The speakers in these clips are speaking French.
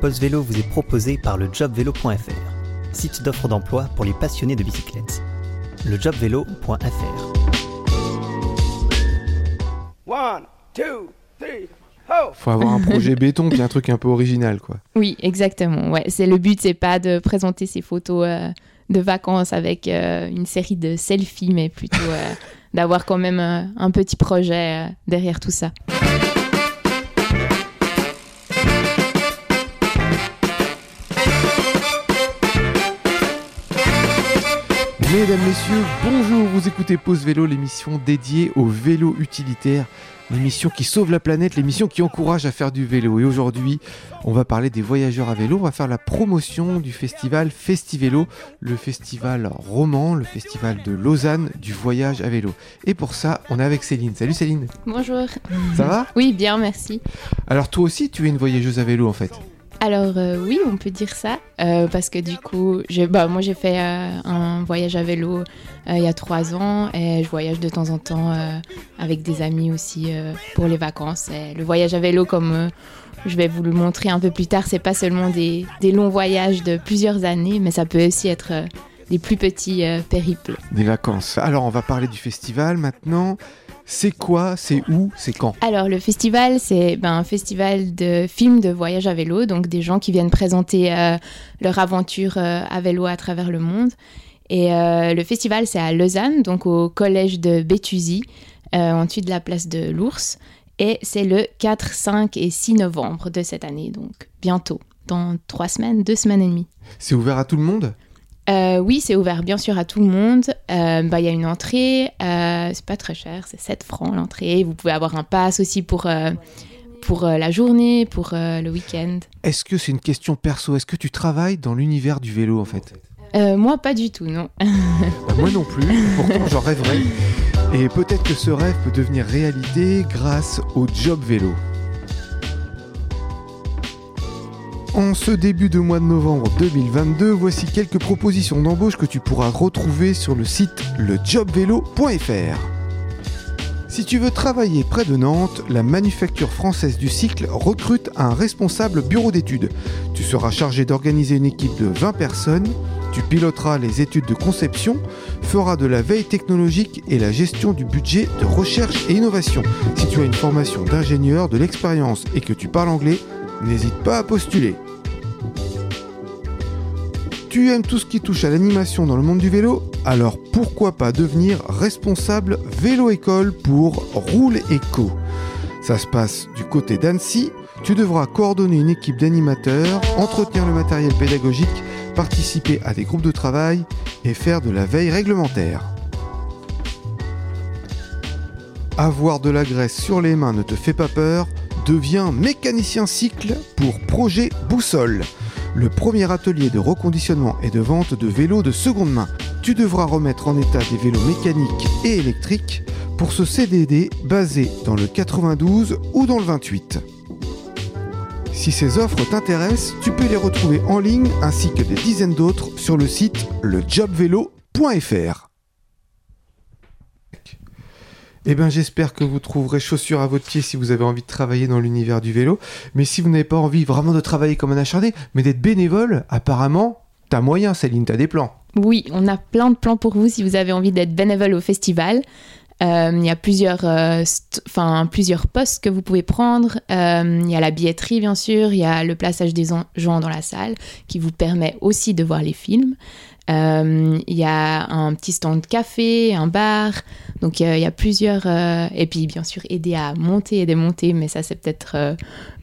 Post Vélo vous est proposé par le jobvélo.fr, site d'offres d'emploi pour les passionnés de bicyclette. lejobvélo.fr. One, two, three, ho! Faut avoir un projet béton puis un truc un peu original, quoi. Oui, exactement. Ouais, c'est le but, c'est pas de présenter ses photos euh, de vacances avec euh, une série de selfies, mais plutôt euh, d'avoir quand même euh, un petit projet euh, derrière tout ça. Mesdames, Messieurs, bonjour, vous écoutez Pause Vélo, l'émission dédiée au vélo utilitaire, l'émission qui sauve la planète, l'émission qui encourage à faire du vélo. Et aujourd'hui, on va parler des voyageurs à vélo, on va faire la promotion du festival Festivélo, le festival roman, le festival de Lausanne du voyage à vélo. Et pour ça, on est avec Céline. Salut Céline, Bonjour. ça va? Oui, bien, merci. Alors toi aussi, tu es une voyageuse à vélo en fait? Alors euh, oui, on peut dire ça, euh, parce que du coup, bah, moi j'ai fait euh, un voyage à vélo il y a trois ans et je voyage de temps en temps avec des amis aussi pour les vacances. Et le voyage à vélo, comme je vais vous le montrer un peu plus tard, c'est pas seulement des, des longs voyages de plusieurs années, mais ça peut aussi être des plus petits périples. Des vacances. Alors on va parler du festival maintenant. C'est quoi C'est où C'est quand Alors, le festival, c'est ben, un festival de films de voyage à vélo, donc des gens qui viennent présenter euh, leur aventure euh, à vélo à travers le monde. Et euh, le festival, c'est à Lausanne, donc au collège de Béthusy, en dessus de la place de l'Ours. Et c'est le 4, 5 et 6 novembre de cette année, donc bientôt, dans trois semaines, deux semaines et demie. C'est ouvert à tout le monde? Euh, oui, c'est ouvert bien sûr à tout le monde. Euh, bah, Il y a une entrée, euh, c'est pas très cher, c'est 7 francs l'entrée. Vous pouvez avoir un pass aussi pour, pour la journée, pour le week-end. Est-ce que c'est une question perso? Est-ce que tu travailles dans l'univers du vélo en fait? Moi, pas du tout, non. Bah, Moi non plus, pourtant j'en rêverais. Et peut-être que ce rêve peut devenir réalité grâce au job vélo. En ce début de mois de novembre 2022, voici quelques propositions d'embauche que tu pourras retrouver sur le site lejobvélo.fr. Si tu veux travailler près de Nantes, la manufacture française du cycle recrute un responsable bureau d'études. Tu seras chargé d'organiser une équipe de 20 personnes, tu piloteras les études de conception, feras de la veille technologique et la gestion du budget de recherche et innovation. Si tu as une formation d'ingénieur, de l'expérience et que tu parles anglais, n'hésite pas à postuler. Tu aimes tout ce qui touche à l'animation dans le monde du vélo? Alors pourquoi pas devenir responsable vélo-école pour Roule Eco? Ça se passe du côté d'Annecy. Tu devras coordonner une équipe d'animateurs, entretenir le matériel pédagogique, participer à des groupes de travail et faire de la veille réglementaire. Avoir de la graisse sur les mains ne te fait pas peur, deviens mécanicien cycle pour Projet Boussole, le premier atelier de reconditionnement et de vente de vélos de seconde main. Tu devras remettre en état des vélos mécaniques et électriques pour ce CDD basé dans le 92 ou dans le 28. Si ces offres t'intéressent, tu peux les retrouver en ligne ainsi que des dizaines d'autres sur le site lejobvélo.fr. Eh bien, j'espère que vous trouverez chaussures à votre pied si vous avez envie de travailler dans l'univers du vélo. Mais si vous n'avez pas envie vraiment de travailler comme un acharné, mais d'être bénévole, apparemment, t'as moyen, Céline, t'as des plans. Oui, on a plein de plans pour vous si vous avez envie d'être bénévole au festival. Euh, Il y a plusieurs, euh, plusieurs postes que vous pouvez prendre. Euh, Il y a la billetterie, bien sûr. Il y a le plaçage des en- gens dans la salle qui vous permet aussi de voir les films. Euh, Il y a un petit stand de café, un bar. Donc euh, il y a plusieurs... euh, et puis bien sûr aider à monter et démonter, mais ça c'est peut-être euh,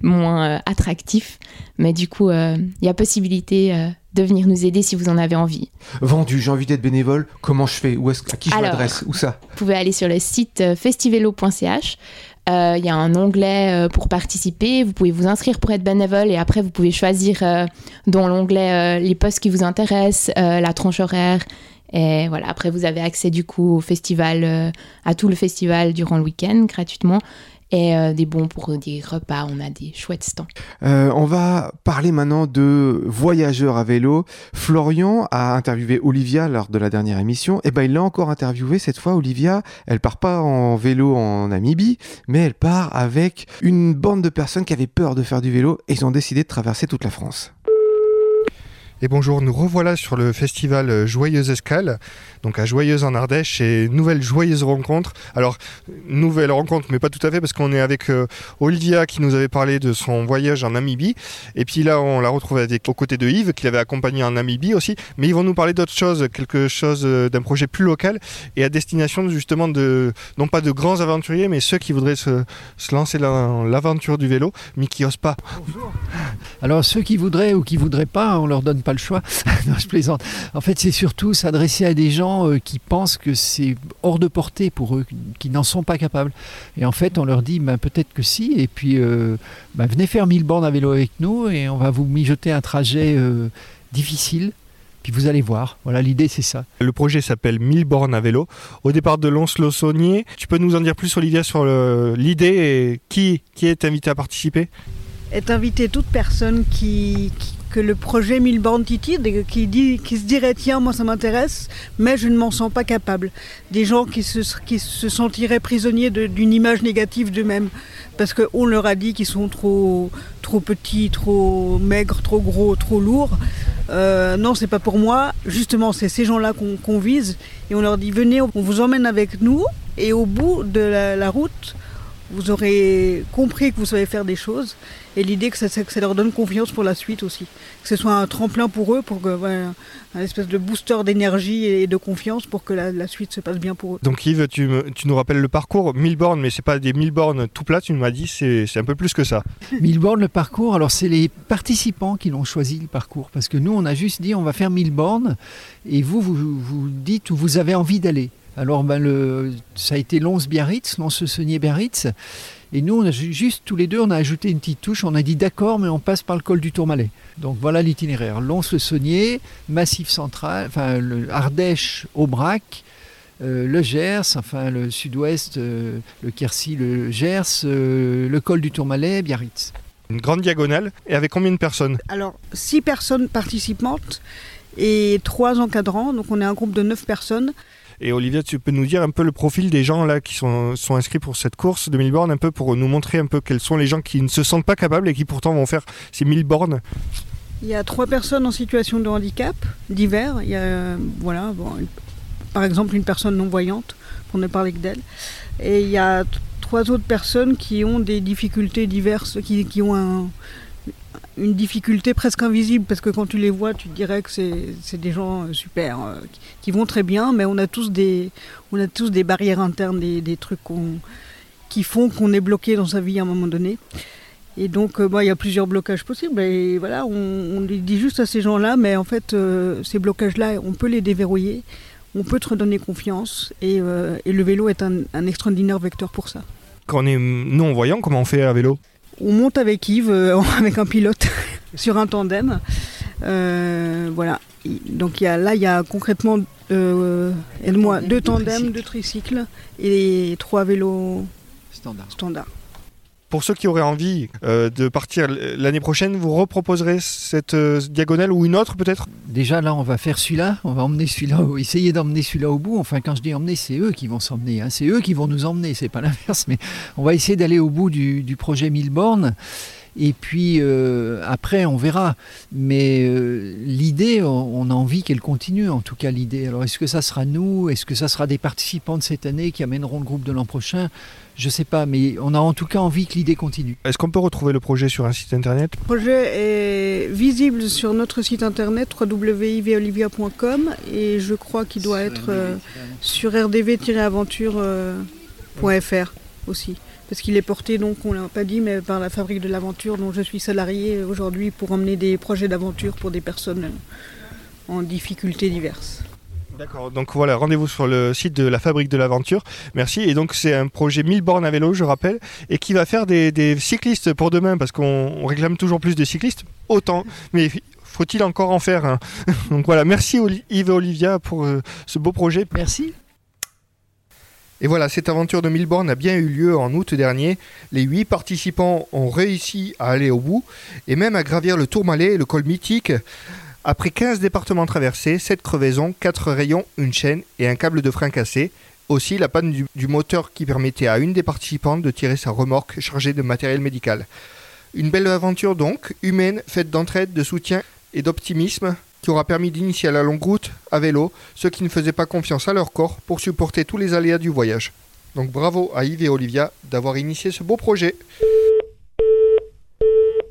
moins attractif. Mais du coup, il y a possibilité de venir nous aider si vous en avez envie. Vendu, j'ai envie d'être bénévole, comment je fais? Où est-ce, À qui je m'adresse? Où ça? Vous pouvez aller sur le site euh, Euh, Il y a un onglet euh, pour participer. Vous pouvez vous inscrire pour être bénévole et après vous pouvez choisir euh, dans l'onglet les postes qui vous intéressent, la tranche horaire. Et voilà, après vous avez accès du coup au festival, à tout le festival durant le week-end gratuitement. Et euh, des bons pour des repas. On a des chouettes stands. Euh, on va parler maintenant de voyageurs à vélo. Florian a interviewé Olivia lors de la dernière émission. Et ben il l'a encore interviewé cette fois. Olivia, elle part pas en vélo en Namibie, mais elle part avec une bande de personnes qui avaient peur de faire du vélo et ils ont décidé de traverser toute la France. Et bonjour, nous revoilà sur le festival Joyeuse Escale, donc à Joyeuse en Ardèche, et nouvelle joyeuse rencontre. Alors, nouvelle rencontre, mais pas tout à fait, parce qu'on est avec euh, Olivia qui nous avait parlé de son voyage en Namibie, et puis là, on l'a retrouvé avec, aux côtés de Yves, qui l'avait accompagné en Namibie aussi, mais ils vont nous parler d'autre chose, quelque chose euh, d'un projet plus local, et à destination justement de, non pas de grands aventuriers, mais ceux qui voudraient se, lancer dans l'aventure du vélo, mais qui n'osent pas. Alors, ceux qui voudraient ou qui voudraient pas, on leur donne pas le choix. non, je plaisante. En fait, c'est surtout s'adresser à des gens euh, qui pensent que c'est hors de portée pour eux, qui n'en sont pas capables. Et en fait, on leur dit ben, peut-être que si, et puis euh, ben, venez faire 1000 bornes à vélo avec nous et on va vous mijoter un trajet euh, difficile. Puis vous allez voir, voilà l'idée c'est ça. Le projet s'appelle 1000 bornes à vélo. Au départ de Lons-le-Saunier, tu peux nous en dire plus Olivia sur l'idée et qui, qui est invité à participer? Est invité toute personne qui, qui que le projet 1000 bornes Titi, qui, dit, qui se dirait tiens, moi ça m'intéresse, mais je ne m'en sens pas capable. Des gens qui se, qui se sentiraient prisonniers d'une image négative d'eux-mêmes, parce qu'on leur a dit qu'ils sont trop, trop petits, trop maigres, trop gros, trop lourds. Euh, non, c'est pas pour moi. Justement, c'est ces gens-là qu'on qu vise, et on leur dit venez, on vous emmène avec nous, et au bout de la route, vous aurez compris que vous savez faire des choses et l'idée que ça, que ça leur donne confiance pour la suite aussi. Que ce soit un tremplin pour eux, pour que, ouais, un espèce de booster d'énergie et de confiance pour que la, la, suite se passe bien pour eux. Donc Yves, tu, me, tu nous rappelles le parcours 1000 bornes, mais c'est pas des 1000 bornes tout plat, tu m'as dit, c'est un peu plus que ça. 1000 bornes, le parcours, alors c'est les participants qui l'ont choisi le parcours, parce que nous on a juste dit on va faire 1000 bornes et vous, vous, vous dites où vous avez envie d'aller. Alors, ben, le, ça a été Lons-Biarritz, Lons-Saunier-Biarritz. Et nous, on a juste tous les deux, on a ajouté une petite touche. On a dit d'accord, mais on passe par le col du Tourmalet. Donc voilà l'itinéraire. Lons-le-Saunier, Massif central, enfin le Ardèche, Aubrac, euh, le Gers, enfin le sud-ouest, euh, le Quercy, le Gers, euh, le col du Tourmalet, Biarritz. Une grande diagonale. Et avec combien de personnes? Alors, six personnes participantes et trois encadrants. Donc on est un groupe de neuf personnes. Et Olivia, tu peux nous dire un peu le profil des gens là qui sont, inscrits pour cette course de 1000 bornes, un peu pour nous montrer un peu quels sont les gens qui ne se sentent pas capables et qui pourtant vont faire ces 1000 bornes Il y a trois personnes en situation de handicap divers. Il y a, voilà, bon, par exemple, une personne non-voyante, pour ne parler que d'elle. Et il y a trois autres personnes qui ont des difficultés diverses, qui ont un, une difficulté presque invisible parce que quand tu les vois, tu dirais que c'est des gens super euh, qui vont très bien, mais on a tous des, barrières internes, des, trucs qui font qu'on est bloqué dans sa vie à un moment donné. Et donc, euh, bah, il y a plusieurs blocages possibles. Et voilà, on, dit juste à ces gens-là, mais en fait, euh, ces blocages-là, on peut les déverrouiller, on peut te redonner confiance, et, euh, le vélo est un, un extraordinaire vecteur pour ça. Quand on est non-voyant, comment on fait à vélo? On monte avec Yves, euh, avec un pilote, sur un tandem. Euh, voilà. Donc y a, là, il y a concrètement, euh, aide-moi, deux tandems, deux tricycles et trois vélos standards. Standard. Pour ceux qui auraient envie euh, de partir l'année prochaine, vous reproposerez cette euh, diagonale ou une autre peut-être? Déjà là, on va faire celui-là, on va emmener celui-là, essayer d'emmener celui-là au bout. Enfin, quand je dis emmener, c'est eux qui vont s'emmener, hein. c'est eux qui vont nous emmener, c'est pas l'inverse. Mais on va essayer d'aller au bout du, projet 1000 bornes. Et puis euh, après, on verra. Mais l'idée, on, on, a envie qu'elle continue, en tout cas l'idée. Alors est-ce que ça sera nous? Est-ce que ça sera des participants de cette année qui amèneront le groupe de l'an prochain? Je sais pas, mais on a en tout cas envie que l'idée continue. Est-ce qu'on peut retrouver le projet sur un site internet? Le projet est visible sur notre site internet www.ivolivia.com et je crois qu'il doit être euh, sur rdv-aventure.fr aussi. Parce qu'il est porté, donc on l'a pas dit, mais par la fabrique de l'aventure dont je suis salarié aujourd'hui pour emmener des projets d'aventure pour des personnes en difficultés diverses. D'accord, donc voilà, rendez-vous sur le site de la Fabrique de l'Aventure. Merci. Et donc c'est un projet 1000 bornes à vélo, je rappelle, et qui va faire des, des cyclistes pour demain, parce qu'on réclame toujours plus de cyclistes, autant. Mais faut-il encore en faire un Donc voilà, merci Yves et Olivia pour euh, ce beau projet. Merci. Et voilà, cette aventure de Milborn a bien eu lieu en août dernier. Les huit participants ont réussi à aller au bout et même à gravir le Tourmalet, le col mythique. Après 15 départements traversés, 7 crevaisons, 4 rayons, une chaîne et un câble de frein cassé. Aussi la panne du, moteur qui permettait à une des participantes de tirer sa remorque chargée de matériel médical. Une belle aventure donc, humaine, faite d'entraide, de soutien et d'optimisme qui aura permis d'initier la longue route à vélo ceux qui ne faisaient pas confiance à leur corps pour supporter tous les aléas du voyage. Donc bravo à Yves et Olivia d'avoir initié ce beau projet.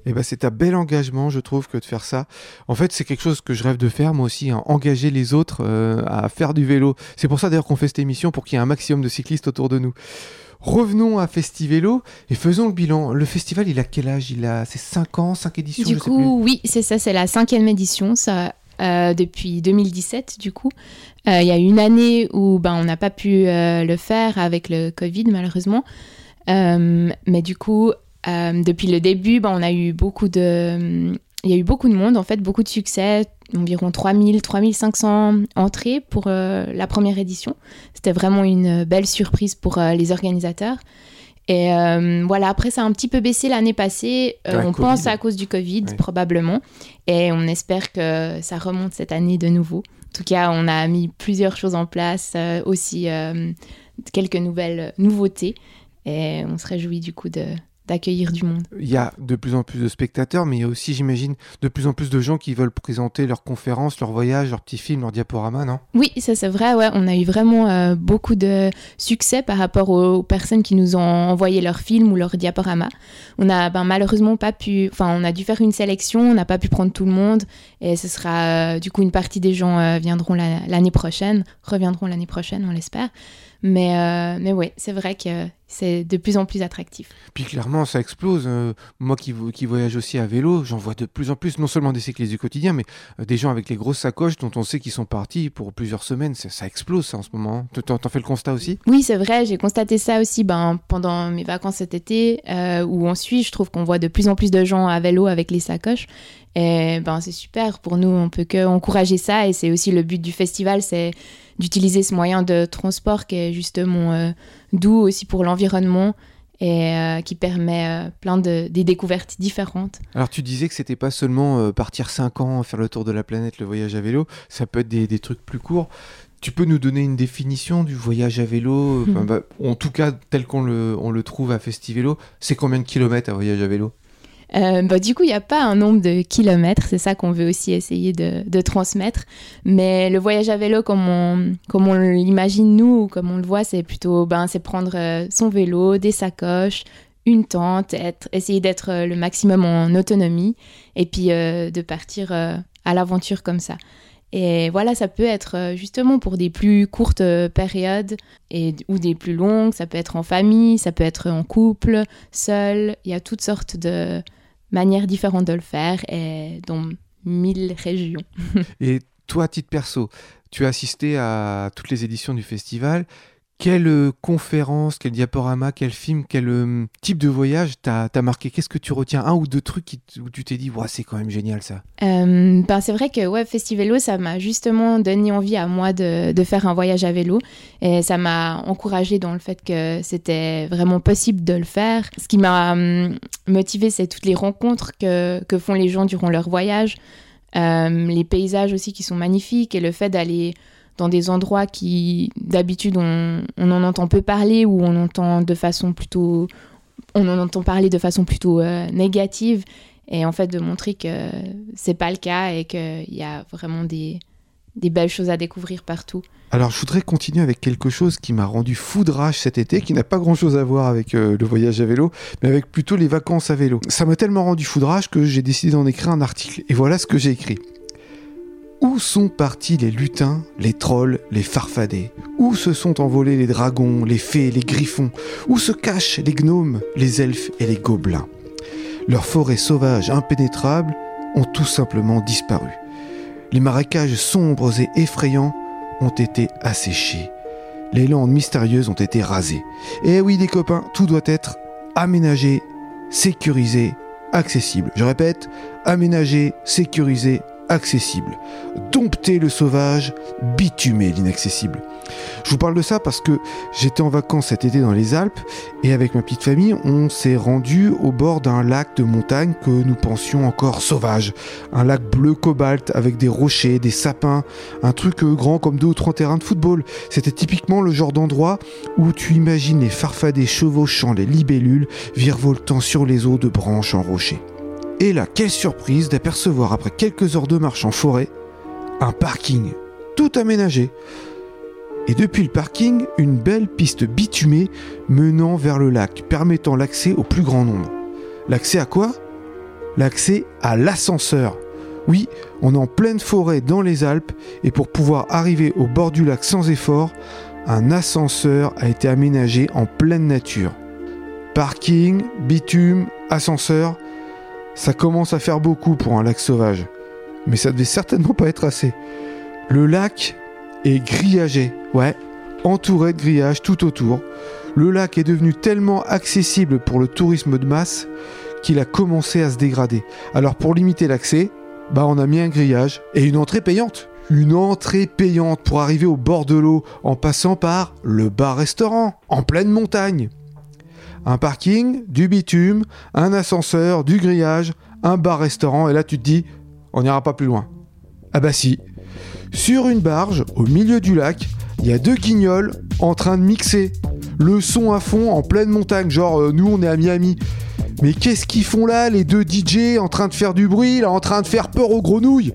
Eh ben, c'est un bel engagement, je trouve, que de faire ça. En fait, c'est quelque chose que je rêve de faire, moi aussi, hein, engager les autres euh, à faire du vélo. C'est pour ça d'ailleurs qu'on fait cette émission, pour qu'il y ait un maximum de cyclistes autour de nous. Revenons à Festivélo et faisons le bilan. Le festival, il a quel âge? Il a c'est 5 ans, 5 éditions Du je sais coup, oui, c'est ça, c'est la cinquième édition, ça, euh, depuis 2017, du coup. Euh, Il y a une année où ben, on n'a pas pu euh, le faire avec le Covid, malheureusement. Mais du coup, depuis le début, ben, on a eu beaucoup de... Il y a eu beaucoup de monde, en fait, beaucoup de succès, environ 3000, 3500 entrées pour euh, la première édition. C'était vraiment une belle surprise pour euh, les organisateurs. Et euh, voilà, après, ça a un petit peu baissé l'année passée. Euh, on Covid. pense à cause du Covid, probablement. Et on espère que ça remonte cette année de nouveau. En tout cas, on a mis plusieurs choses en place, euh, aussi euh, quelques nouvelles nouveautés. Et on se réjouit du coup de- d'accueillir du monde. Il y a de plus en plus de spectateurs, mais il y a aussi, j'imagine, de plus en plus de gens qui veulent présenter leurs conférences, leurs voyages, leurs petits films, leurs diaporamas, non? Oui, ça c'est vrai, ouais. On a eu vraiment euh, beaucoup de succès par rapport aux, personnes qui nous ont envoyé leurs films ou leurs diaporamas. On a ben, malheureusement pas pu, enfin on a dû faire une sélection, on n'a pas pu prendre tout le monde et ce sera euh, du coup une partie des gens euh, viendront la- l'année prochaine, reviendront l'année prochaine, on l'espère. Mais, mais oui, c'est vrai que c'est de plus en plus attractif. Puis clairement, ça explose. Euh, moi qui, vo- qui voyage aussi à vélo, j'en vois de plus en plus, non seulement des cyclistes du quotidien, mais euh, des gens avec les grosses sacoches dont on sait qu'ils sont partis pour plusieurs semaines. Ça, ça explose ça en ce moment. T'en fais le constat aussi? Oui, c'est vrai, j'ai constaté ça aussi ben, pendant mes vacances cet été, euh, où on suit, je trouve qu'on voit de plus en plus de gens à vélo avec les sacoches. Et ben, c'est super, pour nous, on peut que encourager ça, et c'est aussi le but du festival, c'est d'utiliser ce moyen de transport qui est justement doux aussi pour l'environnement et euh, qui permet euh, plein de des découvertes différentes. Alors tu disais que c'était pas seulement euh, partir 5 ans, faire le tour de la planète, le voyage à vélo, ça peut être des, des trucs plus courts. Tu peux nous donner une définition du voyage à vélo Enfin, Mhm. bah, En tout cas, tel qu'on le, on le trouve à Festivélo, c'est combien de kilomètres un voyage à vélo? Euh, bah, du coup, il n'y a pas un nombre de kilomètres, c'est ça qu'on veut aussi essayer de, transmettre. Mais le voyage à vélo, comme on, l'imagine nous, ou comme on le voit, c'est plutôt ben, c'est prendre euh, son vélo, des sacoches, une tente, essayer d'être euh, le maximum en autonomie et puis de partir à l'aventure comme ça. Et voilà, ça peut être euh, justement pour des plus courtes euh, périodes et, ou des plus longues, ça peut être en famille, ça peut être en couple, seul. Il y a toutes sortes de manières différentes de le faire et dans mille régions. Et toi, à titre perso, tu as assisté à toutes les éditions du festival. Quelle euh, conférence, quel diaporama, quel film, quel euh, type de voyage t'as marqué? Qu'est-ce que tu retiens? Un ou deux trucs qui où tu t'es dit, c'est quand même génial ça Euh, ben c'est vrai que ouais, Festivélo, ça m'a justement donné envie à moi de, faire un voyage à vélo. Et ça m'a encouragé dans le fait que c'était vraiment possible de le faire. Ce qui m'a hum, motivé, c'est toutes les rencontres que, font les gens durant leur voyage. Les paysages aussi qui sont magnifiques et le fait d'aller dans des endroits qui d'habitude on, en entend peu parler ou on entend de façon plutôt on en entend parler de façon plutôt euh, négative et en fait de montrer que c'est pas le cas et qu'il y a vraiment des, des belles choses à découvrir partout. Alors, je voudrais continuer avec quelque chose qui m'a rendu foudrage cet été, qui n'a pas grand-chose à voir avec euh, le voyage à vélo, mais avec plutôt les vacances à vélo. Ça m'a tellement rendu foudrage que j'ai décidé d'en écrire un article. Et voilà ce que j'ai écrit. Où sont partis les lutins, les trolls, les farfadets? Où se sont envolés les dragons, les fées, les griffons? Où se cachent les gnomes, les elfes et les gobelins? Leurs forêts sauvages impénétrables ont tout simplement disparu. Les marécages sombres et effrayants ont été asséchés. Les landes mystérieuses ont été rasées. Et oui, les copains, tout doit être aménagé, sécurisé, accessible. Je répète, aménagé, sécurisé, accessible. Dompter le sauvage, bitumer l'inaccessible. Je vous parle de ça parce que j'étais en vacances cet été dans les Alpes et avec ma petite famille, on s'est rendu au bord d'un lac de montagne que nous pensions encore sauvage. Un lac bleu cobalt avec des rochers, des sapins, un truc grand comme deux ou trois terrains de football. C'était typiquement le genre d'endroit où tu imagines les farfadets chevauchant les libellules virevoltant sur les eaux de branches en rochers. Et là, quelle surprise d'apercevoir après quelques heures de marche en forêt, un parking tout aménagé. Et depuis le parking, une belle piste bitumée menant vers le lac, permettant l'accès au plus grand nombre. L'accès à quoi? L'accès à l'ascenseur. Oui, on est en pleine forêt dans les Alpes et pour pouvoir arriver au bord du lac sans effort, un ascenseur a été aménagé en pleine nature. Parking, bitume, ascenseur, ça commence à faire beaucoup pour un lac sauvage. Mais ça devait certainement pas être assez. Le lac est grillagé, ouais, entouré de grillages tout autour. Le lac est devenu tellement accessible pour le tourisme de masse qu'il a commencé à se dégrader. Alors pour limiter l'accès, bah on a mis un grillage et une entrée payante. Une entrée payante pour arriver au bord de l'eau en passant par le bar-restaurant en pleine montagne un parking, du bitume, un ascenseur, du grillage, un bar-restaurant, et là tu te dis, on n'ira pas plus loin. Ah bah si. Sur une barge, au milieu du lac, il y a deux guignols en train de mixer. Le son à fond en pleine montagne, genre euh, nous on est à Miami. Mais qu'est-ce qu'ils font là, les deux DJ en train de faire du bruit, là, en train de faire peur aux grenouilles?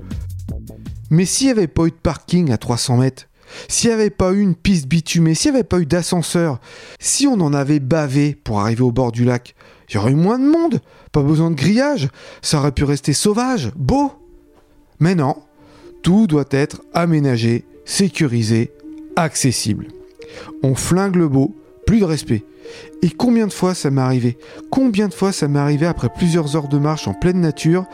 Mais s'il n'y avait pas eu de parking à 300 mètres, s'il n'y avait pas eu une piste bitumée, s'il n'y avait pas eu d'ascenseur, si on en avait bavé pour arriver au bord du lac, il y aurait eu moins de monde, pas besoin de grillage, ça aurait pu rester sauvage, beau. Mais non, tout doit être aménagé, sécurisé, accessible. On flingue le beau, plus de respect. Et combien de fois ça m'est arrivé Combien de fois ça m'est arrivé après plusieurs heures de marche en pleine nature,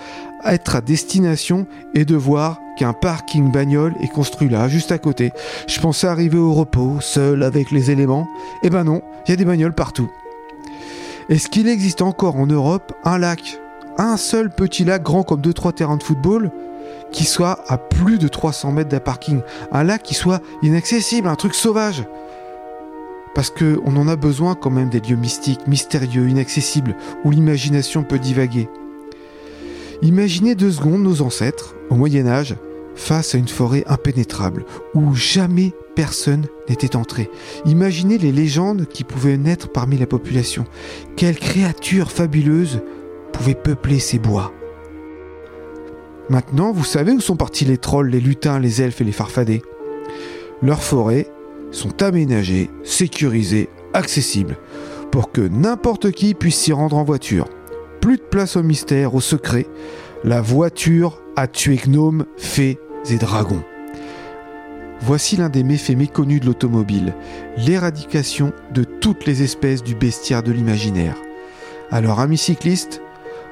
être à destination et de voir qu'un parking bagnole est construit là, juste à côté. Je pensais arriver au repos, seul avec les éléments. Eh ben non, il y a des bagnoles partout. Est-ce qu'il existe encore en Europe un lac, un seul petit lac grand comme 2-3 terrains de football, qui soit à plus de 300 mètres d'un parking? Un lac qui soit inaccessible, un truc sauvage? Parce qu'on en a besoin quand même des lieux mystiques, mystérieux, inaccessibles, où l'imagination peut divaguer. Imaginez deux secondes nos ancêtres, au Moyen Âge, face à une forêt impénétrable, où jamais personne n'était entré. Imaginez les légendes qui pouvaient naître parmi la population. Quelles créatures fabuleuses pouvaient peupler ces bois Maintenant, vous savez où sont partis les trolls, les lutins, les elfes et les farfadets Leurs forêts sont aménagées, sécurisées, accessibles, pour que n'importe qui puisse s'y rendre en voiture plus de place au mystère, au secret. La voiture a tué gnomes, fées et dragons. Voici l'un des méfaits méconnus de l'automobile, l'éradication de toutes les espèces du bestiaire de l'imaginaire. Alors, amis cyclistes,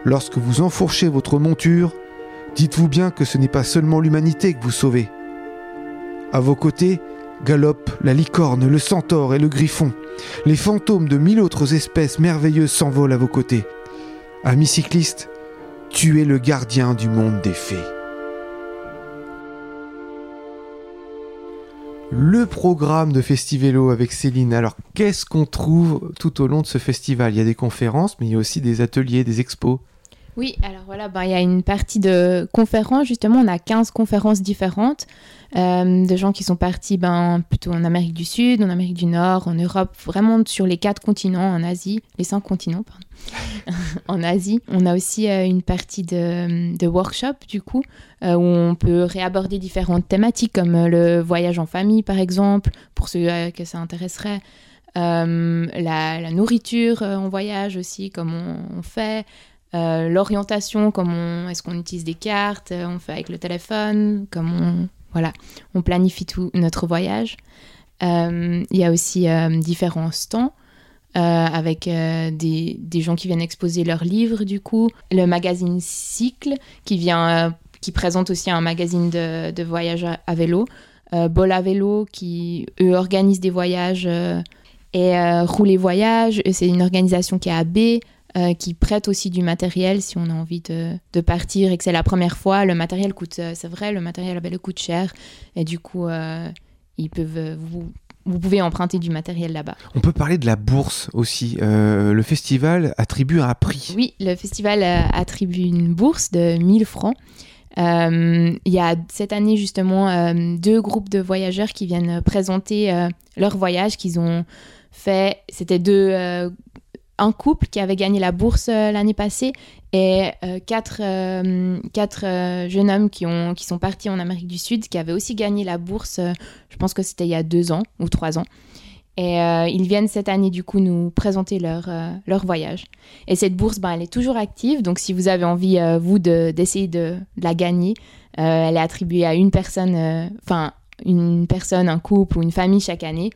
lorsque vous enfourchez votre monture, dites-vous bien que ce n'est pas seulement l'humanité que vous sauvez. À vos côtés, galopent la licorne, le centaure et le griffon. Les fantômes de mille autres espèces merveilleuses s'envolent à vos côtés. Ami cycliste, tu es le gardien du monde des fées. Le programme de Festivelo avec Céline. Alors, qu'est-ce qu'on trouve tout au long de ce festival? Il y a des conférences, mais il y a aussi des ateliers, des expos. Oui, alors voilà, ben, il y a une partie de conférences, justement, on a 15 conférences différentes euh, de gens qui sont partis ben, plutôt en Amérique du Sud, en Amérique du Nord, en Europe, vraiment sur les quatre continents, en Asie, les cinq continents, pardon. en Asie. On a aussi euh, une partie de, workshop, du coup, euh, où on peut réaborder différentes thématiques, comme le voyage en famille, par exemple, pour ceux que ça intéresserait. La, nourriture en voyage aussi, comme on, fait, l'orientation, comment est-ce qu'on utilise des cartes, on fait avec le téléphone, comment voilà, on planifie tout notre voyage. Euh, il y a aussi différents stands avec des, des, gens qui viennent exposer leurs livres du coup. Le magazine Cycle qui vient, qui présente aussi un magazine de, de voyage à, vélo. Bol à vélo qui eux organisent des voyages et Rouler Voyage, c'est une organisation qui est à B, euh, qui prêtent aussi du matériel si on a envie de, de partir et que c'est la première fois. Le matériel coûte, euh, c'est vrai, le matériel ben, le coûte cher et du coup, euh, ils peuvent, vous, vous pouvez emprunter du matériel là-bas. On peut parler de la bourse aussi. Euh, le festival attribue un prix. Oui, le festival attribue une bourse de 1000 francs. Euh, Il y a cette année justement euh, deux groupes de voyageurs qui viennent présenter leur voyage qu'ils ont fait. C'était deux, un couple qui avait gagné la bourse euh, l'année passée et euh, quatre, euh, quatre jeunes hommes qui, ont, qui sont partis en Amérique du Sud qui avaient aussi gagné la bourse. je pense que c'était il y a deux ans ou trois ans. Et ils viennent cette année du coup nous présenter leur, leur voyage. Et cette bourse, ben, elle est toujours active. Donc si vous avez envie, vous, de- d'essayer de, de la gagner, elle est attribuée à une personne, enfin une personne, un couple ou une famille chaque année.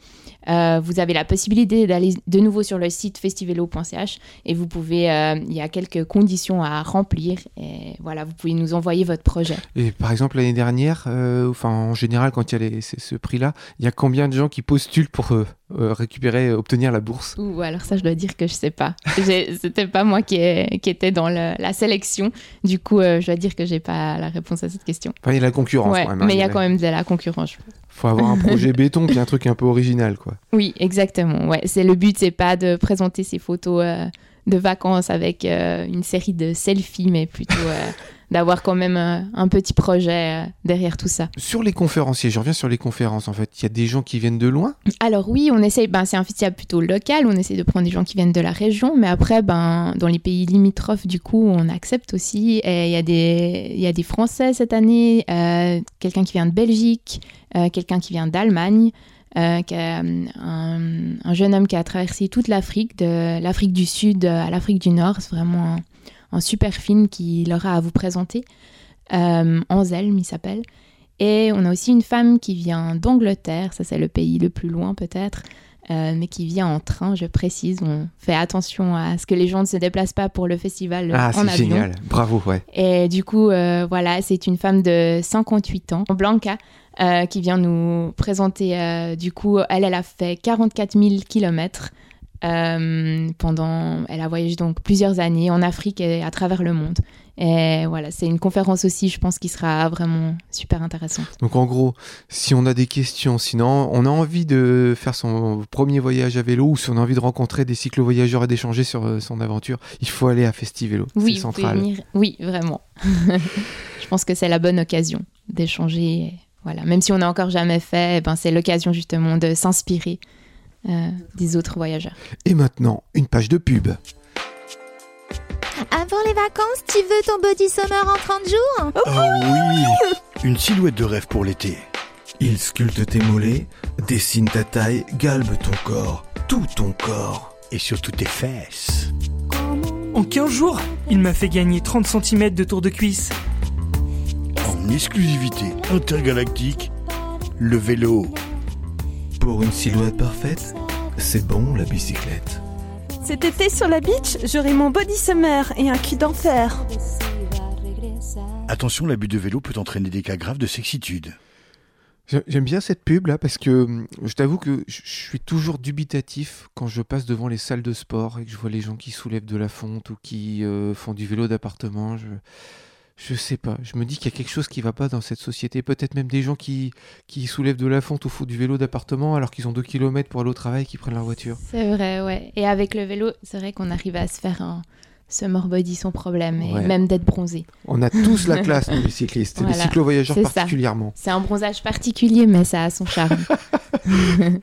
Euh, vous avez la possibilité d'aller de nouveau sur le site festivelo.ch et vous pouvez, euh, il y a quelques conditions à remplir et voilà, vous pouvez nous envoyer votre projet. Et par exemple, l'année dernière, euh, en général, quand il y a ce prix-là, il y a combien de gens qui postulent pour euh, récupérer, euh, obtenir la bourse Ou alors ça, je dois dire que je sais pas. C'était pas moi qui, ai- qui était dans le- la sélection. Du coup, euh, je dois dire que j'ai pas la réponse à cette question. Enfin, il y a la concurrence Ouais, quand même. hein, mais il y a quand même de la concurrence. faut avoir un projet béton puis un truc un peu original, quoi. Oui, exactement. Ouais, c'est le but, c'est pas de présenter ses photos euh, de vacances avec une série de selfies, mais plutôt d'avoir quand même euh, un petit projet euh, derrière tout ça. Sur les conférenciers, je reviens sur les conférences en fait. Il y a des gens qui viennent de loin. Alors oui, on essaye, ben, c'est un festival plutôt local, on essaie de prendre des gens qui viennent de la région, mais après, ben, dans les pays limitrophes, du coup, on accepte aussi. Et il y, a des- il y a des Français cette année, euh, quelqu'un qui vient de Belgique, euh, quelqu'un qui vient d'Allemagne, euh, un jeune homme qui a traversé toute l'Afrique, de l'Afrique du Sud à l'Afrique du Nord. C'est vraiment un, super film qu'il aura à vous présenter. Euh, il s'appelle. Et on a aussi une femme qui vient d'Angleterre, ça c'est le pays le plus loin peut-être, euh, mais qui vient en train, je précise. On fait attention à ce que les gens ne se déplacent pas pour le festival Ah, en c'est génial. Bravo, ouais. Et du coup, euh, voilà, c'est une femme de 58 ans, Blanca, euh, qui vient nous présenter. du coup, elle, elle a fait 44 000 kilomètres euh, pendant. Elle a voyagé donc plusieurs années en Afrique et à travers le monde. Et voilà, c'est une conférence aussi, je pense, qui sera vraiment super intéressante. Donc en gros, si on a des questions, sinon on a envie de faire son premier voyage à vélo ou si on a envie de rencontrer des cyclo-voyageurs et d'échanger sur euh, son aventure, il faut aller à Festivélo. Oui, central. venir. Oui, vraiment. je pense que c'est la bonne occasion d'échanger. Voilà, même si on n'a encore jamais fait, eh ben c'est l'occasion justement de s'inspirer euh, des autres voyageurs. Et maintenant, une page de pub. Avant les vacances, tu veux ton body summer en 30 jours Oh oui Une silhouette de rêve pour l'été. Il sculpte tes mollets, dessine ta taille, galbe ton corps, tout ton corps. Et surtout tes fesses. En 15 jours, il m'a fait gagner 30 cm de tour de cuisse. En exclusivité intergalactique, le vélo. Pour une silhouette parfaite, c'est bon la bicyclette. Cet été sur la beach, j'aurai mon body summer et un cul d'enfer. Attention, l'abus de vélo peut entraîner des cas graves de sexitude. J'ai- J'aime bien cette pub là parce que hum, je t'avoue que je je suis toujours dubitatif quand je passe devant les salles de sport et que je vois les gens qui soulèvent de la fonte ou qui euh, font du vélo d'appartement. Je, je sais pas. Je me dis qu'il y a quelque chose qui va pas dans cette société. Peut-être même des gens qui, qui soulèvent de la fonte ou font du vélo d'appartement alors qu'ils ont 2 km pour aller au travail et qui prennent leur voiture. C'est vrai, ouais. Et avec le vélo, c'est vrai qu'on arrive à se faire un summer body sans problème et même d'être bronzé. On a tous la classe, nous les cyclistes, les cyclo-voyageurs particulièrement. C'est un bronzage particulier, mais ça a son charme.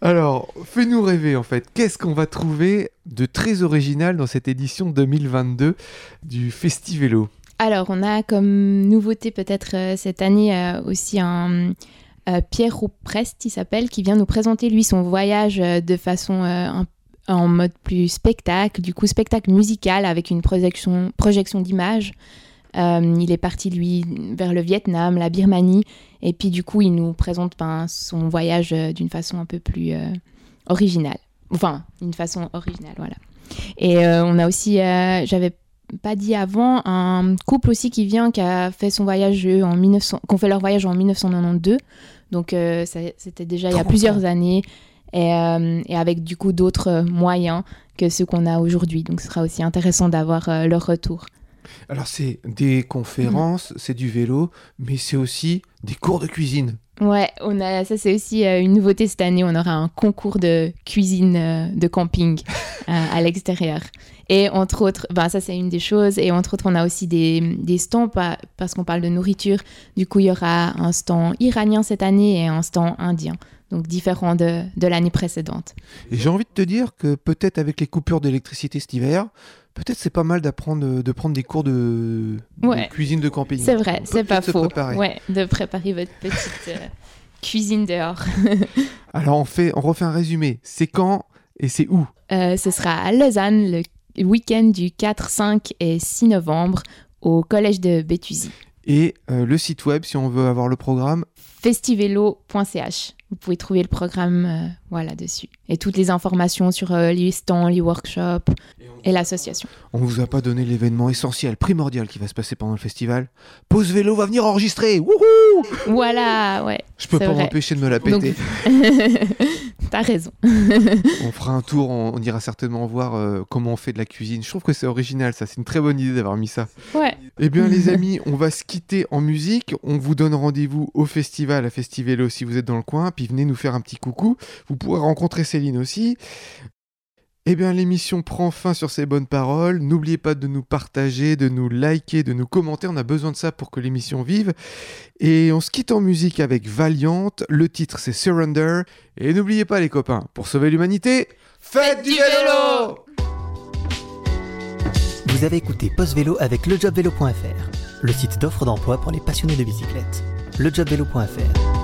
Alors, fais-nous rêver en fait. Qu'est-ce qu'on va trouver de très original dans cette édition 2022 du Festivélo Alors, on a comme nouveauté peut-être euh, cette année euh, aussi un euh, Pierre Rouprest, il s'appelle, qui vient nous présenter lui son voyage de façon en mode plus spectacle, du coup spectacle musical avec une projection, projection d'images. Il est parti lui vers le Vietnam, la Birmanie, et puis du coup il nous présente ben, son voyage d'une façon un peu plus originale. Enfin, d'une façon originale, voilà. Et on a aussi, j'avais pas dit avant, un couple aussi qui vient, qui a fait son voyage en 1900, qu'on fait leur voyage en 1992. Donc euh, c'était déjà il y a 30 plusieurs années. et, euh, et avec du coup d'autres moyens que ceux qu'on a aujourd'hui. Donc ce sera aussi intéressant d'avoir euh, leur retour. Alors c'est des conférences, c'est du vélo, mais c'est aussi des cours de cuisine. Ouais, on a, ça c'est aussi euh, une nouveauté cette année. On aura un concours de cuisine euh, de camping euh, à l'extérieur. Et entre autres, ben, ça c'est une des choses. Et entre autres, on a aussi des, des stands pa- parce qu'on parle de nourriture. Du coup, il y aura un stand iranien cette année et un stand indien. Donc différent de, de l'année précédente. Et j'ai envie de te dire que peut-être avec les coupures d'électricité cet hiver, peut-être c'est pas mal d'apprendre de prendre des cours de, cuisine de camping. C'est vrai, c'est pas faux. préparer. Ouais, de préparer votre petite euh, cuisine dehors. Alors on fait, on refait un résumé. C'est quand et c'est où? Euh, ce sera à Lausanne le week-end du 4, 5 et 6 novembre au collège de Béthusy. Et euh, le site web si on veut avoir le programme. festivelo.ch. Vous pouvez trouver le programme euh, voilà dessus et toutes les informations sur euh, les stands, les workshops et l'association. On vous a pas donné l'événement essentiel, primordial qui va se passer pendant le festival. Pause vélo va venir enregistrer. Wouhou Voilà, ouais. Je peux pas m'empêcher de me la péter. T'as raison. on fera un tour, on, on ira certainement voir euh, comment on fait de la cuisine. Je trouve que c'est original, ça. C'est une très bonne idée d'avoir mis ça. Ouais. Eh bien, les amis, on va se quitter en musique. On vous donne rendez-vous au festival, à Festivelo, si vous êtes dans le coin. Puis venez nous faire un petit coucou. Vous pourrez rencontrer Céline aussi. Eh bien, l'émission prend fin sur ces bonnes paroles. N'oubliez pas de nous partager, de nous liker, de nous commenter. On a besoin de ça pour que l'émission vive. Et on se quitte en musique avec Valiant. Le titre, c'est Surrender. Et n'oubliez pas, les copains, pour sauver l'humanité, faites du vélo Vous avez écouté Post Vélo avec lejobvélo.fr, le site d'offres d'emploi pour les passionnés de bicyclette. lejobvélo.fr,